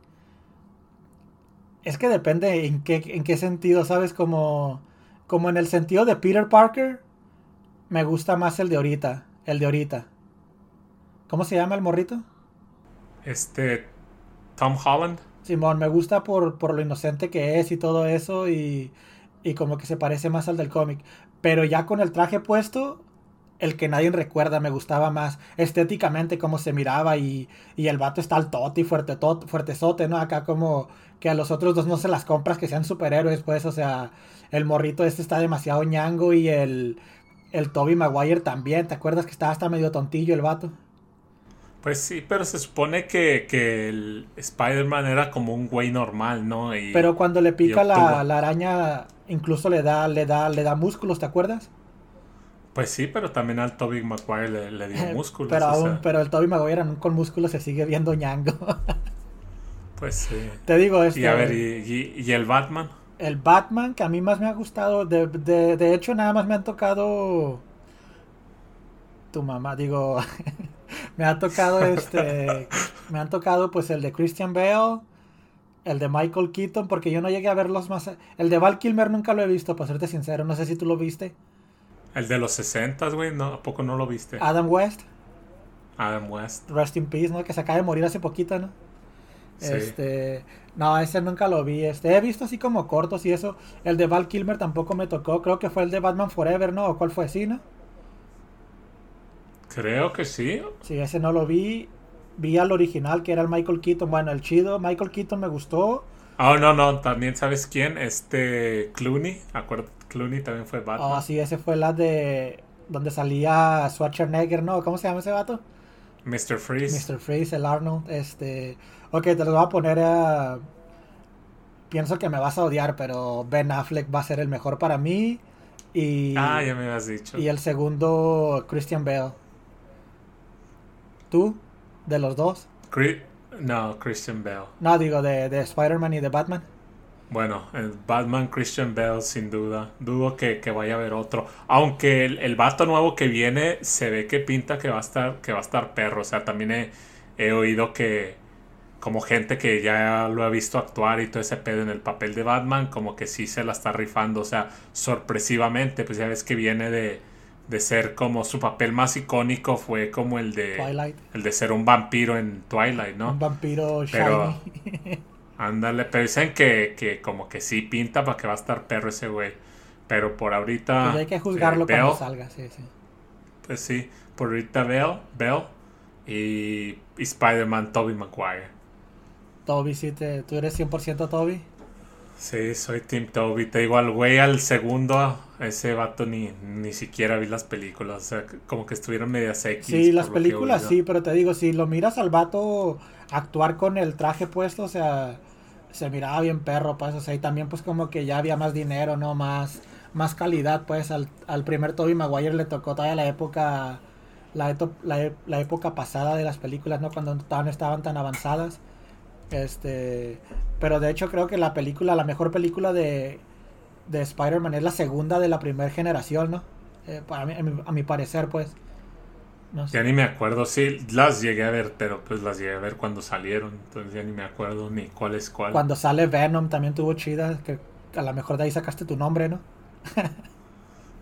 B: es que depende en qué, en qué sentido, ¿sabes? Como, como en el sentido de Peter Parker, me gusta más el de ahorita, el de ahorita. ¿Cómo se llama el morrito?
E: Este Tom Holland.
B: Simón, me gusta por, por lo inocente que es y todo eso y, y como que se parece más al del cómic. Pero ya con el traje puesto, el que nadie recuerda, me gustaba más estéticamente cómo se miraba y, y el vato está al y fuerte, fuertezote, ¿no? Acá como que a los otros dos no se las compras que sean superhéroes, pues, o sea, el morrito este está demasiado ñango y el, el Toby Maguire también, ¿te acuerdas que estaba hasta medio tontillo el vato?
E: Pues sí, pero se supone que, que el Spider-Man era como un güey normal, ¿no? Y,
B: pero cuando le pica la araña, incluso le da, le da, le da músculos, ¿te acuerdas?
E: Pues sí, pero también al Toby Maguire le, le dio músculos.
B: pero aún,
E: sea,
B: pero el Toby Maguire aún con músculos se sigue viendo ñango.
E: Pues sí.
B: Te digo,
E: Y
B: este-
E: a ver, ¿y, y- y el Batman?
B: el Batman que a mí más me ha gustado, de, de, de hecho nada más me han tocado tu mamá, digo, me ha tocado este, me han tocado pues el de Christian Bale, el de Michael Keaton, porque yo no llegué a verlos más, el de Val Kilmer nunca lo he visto, para serte sincero, no sé si tú lo viste,
E: El de los 60, güey, ¿no? ¿A poco no lo viste?
B: Adam West,
E: Adam West.
B: Rest in Peace, ¿no? Que se acaba de morir hace poquito, ¿no?
E: Sí.
B: Este, no, ese nunca lo vi. Este, he visto así como cortos y eso. El de Val Kilmer tampoco me tocó. Creo que fue el de Batman Forever, ¿no? ¿O cuál fue? Sí, ¿no?
E: Creo que sí.
B: Sí, ese no lo vi. Vi al original que era el Michael Keaton. Bueno, el chido. Michael Keaton me gustó.
E: Oh, no, no, también sabes quién, este Clooney, acuerdo, Clooney también fue Batman.
B: Oh, sí, ese fue la de donde salía Schwarzenegger, ¿no? ¿Cómo se llama ese vato?
E: Mr. Freeze.
B: Mr. Freeze, el Arnold. Este, ok, te los voy a poner a. Pienso que me vas a odiar, pero Ben Affleck va a ser el mejor para mí. Y,
E: Ah, ya me habías dicho.
B: y el segundo, Christian Bale. ¿Tú? ¿De los dos?
E: Cri- no, Christian Bale.
B: No, digo, de, de Spider-Man y de Batman.
E: Bueno, el Batman Christian Bale sin duda. Dudo que, que vaya a haber otro. Aunque el, el vato nuevo que viene se ve que pinta que va a estar, que va a estar perro. O sea, también he, he oído que como gente que ya lo ha visto actuar y todo ese pedo en el papel de Batman, como que sí se la está rifando. O sea, sorpresivamente, pues ya ves que viene de, de ser como su papel más icónico fue como el de
B: Twilight.
E: el de ser un vampiro en Twilight, ¿no?
B: Un vampiro
E: Pero-
B: shiny.
E: Ándale, pero dicen que, que como que sí pinta para que va a estar perro ese güey. Pero por ahorita.
B: Pues hay que juzgarlo
E: eh,
B: cuando
E: Bell,
B: salga, sí, sí.
E: Pues sí, por ahorita Bell, Bell y, y Spider-Man Tobey Maguire.
B: Toby, sí, te, ¿tú eres 100% Toby?
E: Sí, soy Team Toby. Te digo, al güey al segundo, ese vato ni, ni siquiera vi las películas. O sea, como que estuvieron medias X.
B: Sí, las películas sí, pero te digo, si lo miras al vato actuar con el traje puesto, o sea, se miraba bien perro, pues, o sea, y también pues como que ya había más dinero, ¿no? Más, más calidad, pues, al, al primer Toby Maguire le tocó todavía la época, la, la, e- la época pasada de las películas, ¿no? Cuando estaban, estaban tan avanzadas. Este, pero de hecho creo que la película, la mejor película de, de Spider-Man es la segunda de la primera generación, ¿no? Eh, para mí, a, mi, a mi parecer, pues. No sé.
E: Ya ni me acuerdo, sí, las llegué a ver, pero pues las llegué a ver cuando salieron. Entonces ya ni me acuerdo ni cuál es cuál.
B: Cuando sale Venom también tuvo chida, que a lo mejor de ahí sacaste tu nombre, ¿no?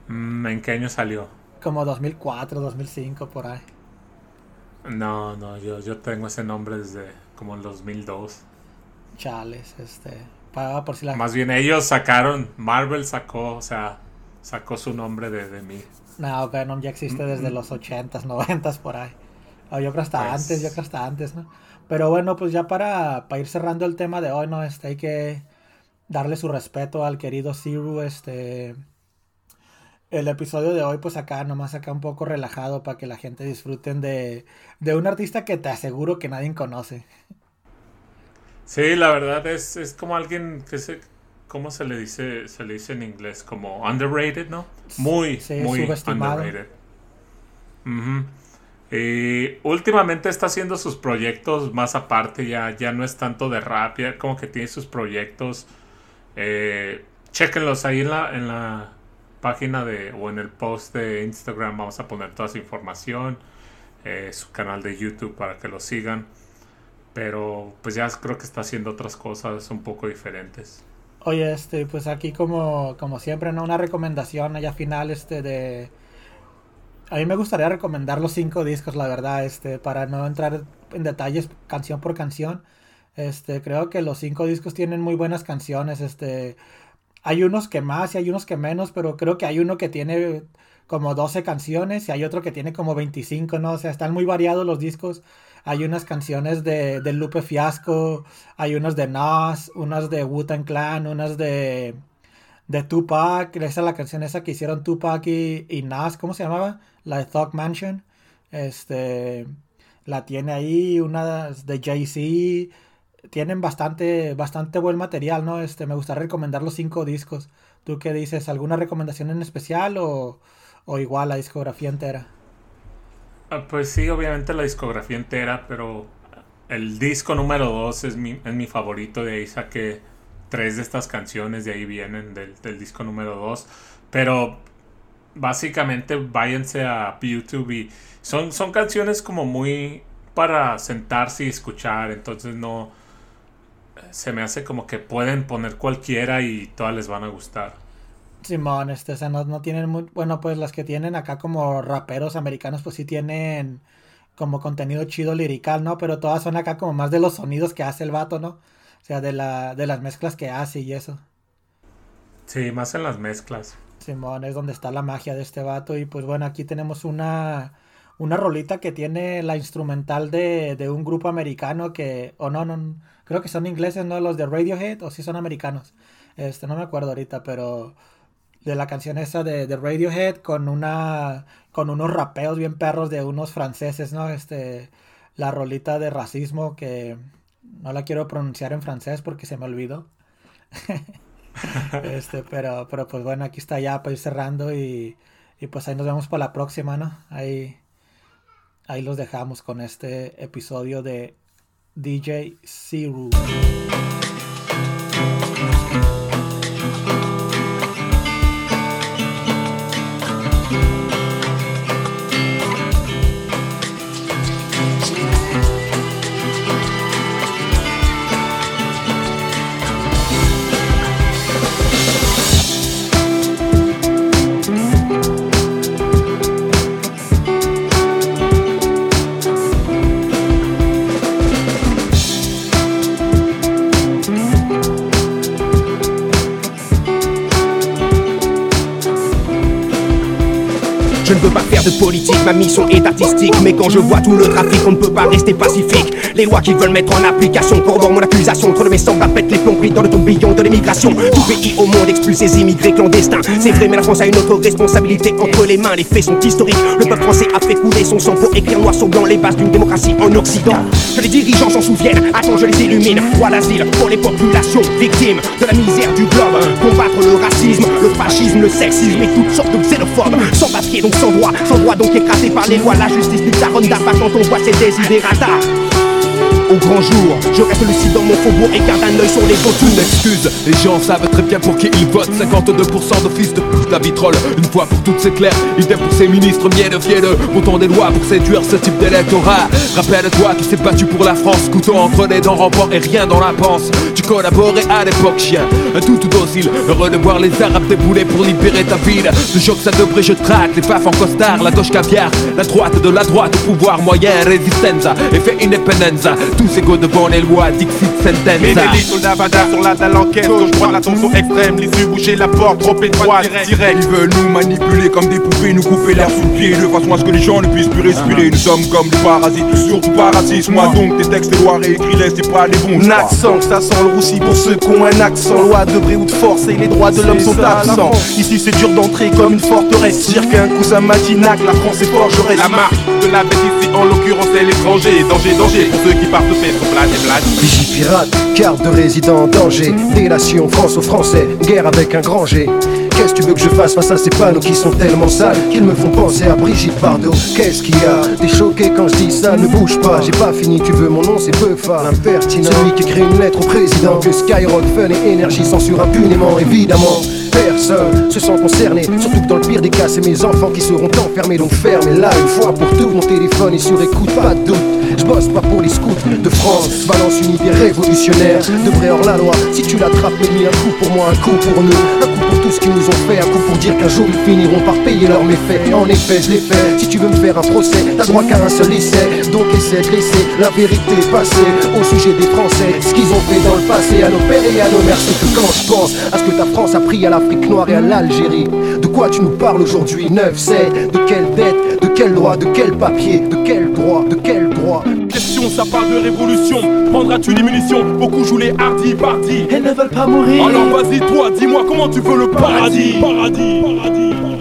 E: Mm, ¿En qué año salió?
B: Como 2004, 2005, por ahí.
E: No, no, yo, yo tengo ese nombre desde como el 2002.
B: Chales, este. Para, por si la.
E: Más bien ellos sacaron, Marvel sacó, o sea, sacó su nombre de, de mí.
B: No, Venom ya existe desde los 80s, 90s, por ahí. O yo creo hasta
E: Pues-
B: antes, yo creo hasta antes, ¿no? Pero bueno, pues ya para, para ir cerrando el tema de hoy, ¿no? Este, hay que darle su respeto al querido Zero, este... El episodio de hoy, pues acá, nomás acá un poco relajado para que la gente disfruten de, de un artista que te aseguro que nadie conoce.
E: Sí, la verdad es, es como alguien que se, ¿cómo se le dice? Se le dice en inglés como underrated, ¿no? Muy,
B: Sí,
E: muy
B: subestimado.
E: underrated. Y últimamente está haciendo sus proyectos más aparte, ya, ya no es tanto de rap, ya como que tiene sus proyectos. Eh, chéquenlos ahí en la, en la página de, o en el post de Instagram, vamos a poner toda su información, eh, su canal de YouTube para que lo sigan. Pero pues ya creo que está haciendo otras cosas un poco diferentes.
B: Oye, este, pues aquí como, como siempre, ¿no? Una recomendación allá final, este, de... A mí me gustaría recomendar los cinco discos, la verdad, este, para no entrar en detalles canción por canción. Este, creo que los cinco discos tienen muy buenas canciones, este... hay unos que más y hay unos que menos, pero creo que hay uno que tiene como 12 canciones y hay otro que tiene como 25, ¿no? O sea, están muy variados los discos. Hay unas canciones de, de Lupe Fiasco, hay unas de Nas, unas de Wu-Tang Clan, unas de, de Tupac. Esa es la canción esa que hicieron Tupac y, Nas, ¿cómo se llamaba? La de Thug Mansion. Este, la tiene ahí, unas de Jay-Z. Tienen bastante, bastante buen material, ¿no? Este, me gustaría recomendar los cinco discos. ¿Tú qué dices? ¿Alguna recomendación en especial o, o igual la discografía entera?
E: Ah, Pues sí, obviamente la discografía entera, pero el disco número 2 es mi, es mi favorito. De ahí saqué tres de estas canciones, de ahí vienen del, del disco número 2. Pero básicamente váyanse a YouTube y son, son canciones como muy para sentarse y escuchar. Entonces no se me hace como que pueden poner cualquiera y todas les van a gustar.
B: Simón, este, o sea, no, no tienen muy, bueno, pues las que tienen acá como raperos americanos, pues sí tienen como contenido chido lirical, ¿no? Pero todas son acá como más de los sonidos que hace el vato, ¿no? O sea, de la, de las mezclas que hace y eso.
E: Sí, más en las mezclas.
B: Simón, es donde está la magia de este vato. Y pues bueno, aquí tenemos una, una rolita que tiene la instrumental de, de un grupo americano que, o no, no, creo que son ingleses, ¿no? Los de Radiohead, o sí son americanos. Este, no me acuerdo ahorita, pero de la canción esa de, de Radiohead con una, con unos rapeos bien perros de unos franceses, ¿no? Este, la rolita de racismo que no la quiero pronunciar en francés porque se me olvidó. este, pero, pero pues bueno, aquí está ya para ir cerrando y, y pues ahí nos vemos para la próxima, ¿no? Ahí, ahí los dejamos con este episodio de DJ Zero.
O: Jackson. Pas faire de politique, ma mission est artistique. Mais quand je vois tout le trafic, on ne peut pas rester pacifique. Les lois qu'ils veulent mettre en application corroborent mon accusation. Trop de mes sangles pète les plombs dans le tourbillon de l'immigration. Tout pays au monde expulse ses immigrés clandestins. C'est vrai, mais la France a une autre responsabilité entre les mains. Les faits sont historiques. Le peuple français a fait couler son sang pour écrire noir sur blanc les bases d'une démocratie en Occident. Que les dirigeants s'en souviennent. Attends, je les illumine. Roi d'asile pour les populations victimes de la misère du globe. Combattre le racisme, le fascisme, le sexisme et toutes sortes de xénophobes. Sans papier, donc sans droit. Son droit donc écrasé par les lois, la justice du taronne d'abat quand on voit ses désiderata. Au grand jour, je reste lucide dans mon faubourg et garde un œil sur les vautours.
M: excuse, les gens savent très bien pour qui ils votent. 52% de fils de pute la vitrole. Une fois pour toutes c'est clair, idem pour ces ministres mielleux fielleux. Autant des lois pour séduire ce type d'électorat. Rappelle-toi qui s'est battu pour la France. Couteau entre les dents, remport et rien dans la panse. Tu collaborais à l'époque chien, un tout tout docile. Heureux de voir les arabes débouler pour libérer ta ville. Le choc ça devrait je traque, les paf en costard La gauche caviar, la droite de la droite pouvoir moyen, résistenza, effet independenza Tous égaux devant les lois, dixit sentenza
P: Ménélique, Navada sur la dalle enquête Gauche droite, la tension extrême L'issue bouger la porte, trop étroite, direct
Q: Ils veulent nous manipuler comme des poupées, nous couper l'air sous le pied De façon à ce que les gens ne puissent plus respirer Nous sommes comme des parasites, surtout pas racistes Moi donc tes textes, tes lois réécris-les, c'est pas les bons.
R: Accent, ça sent le roussi pour ceux qui ont un accent. Loi de bré ou de force et les droits de l'homme sont absents. Ici c'est dur d'entrer comme une forteresse. Dire qu'un cousin m'a dit nac, la France est forgeresse.
P: La marque de la bête ici, en l'occurrence c'est l'étranger Danger, danger pour ceux qui partent
R: Vigie pirate, carte de résident en danger. Délation France aux Français, guerre avec un grand G. Qu'est-ce que tu veux que je fasse face à ces panneaux qui sont tellement sales qu'ils me font penser à Brigitte Bardot? Qu'est-ce qu'il y a? T'es choqué quand je dis ça, ne bouge pas, j'ai pas fini, tu veux mon nom, c'est Beufa Impertinent, celui qui écrit une lettre au président. Que Skyrock, Fun et Énergie censurent impunément, évidemment Personne se sent concerné, surtout que dans le pire des cas, c'est mes enfants qui seront enfermés. Donc ferme là une fois pour tout. Mon téléphone est sur écoute, pas de doute. Je bosse pas pour les scouts de France. Balance une idée révolutionnaire. Devrait hors la loi. Si tu l'attrapes, mets un coup pour moi, un coup pour nous. Un coup pour tout ce qu'ils nous ont fait. Un coup pour dire qu'un jour ils finiront par payer leurs méfaits. En effet, je l'ai fait. Si tu veux me faire un procès, t'as droit qu'à un seul essai. Donc essaie de laisser la vérité passer au sujet des Français. Ce qu'ils ont fait dans le passé à nos pères et à nos mères. Quand je pense à ce que ta France a pris à l'Afrique noire et à l'Algérie. De quoi tu nous parles aujourd'hui 9, 7 De quelle dette De quel droit De quel papier De quel droit De quel droit?
P: Question, ça parle de révolution. Prendras-tu des munitions? Beaucoup jouent les hardis, bardis.
C: Elles ne veulent pas mourir.
P: Alors vas-y, toi, dis-moi comment tu veux le paradis. Paradis, paradis, paradis.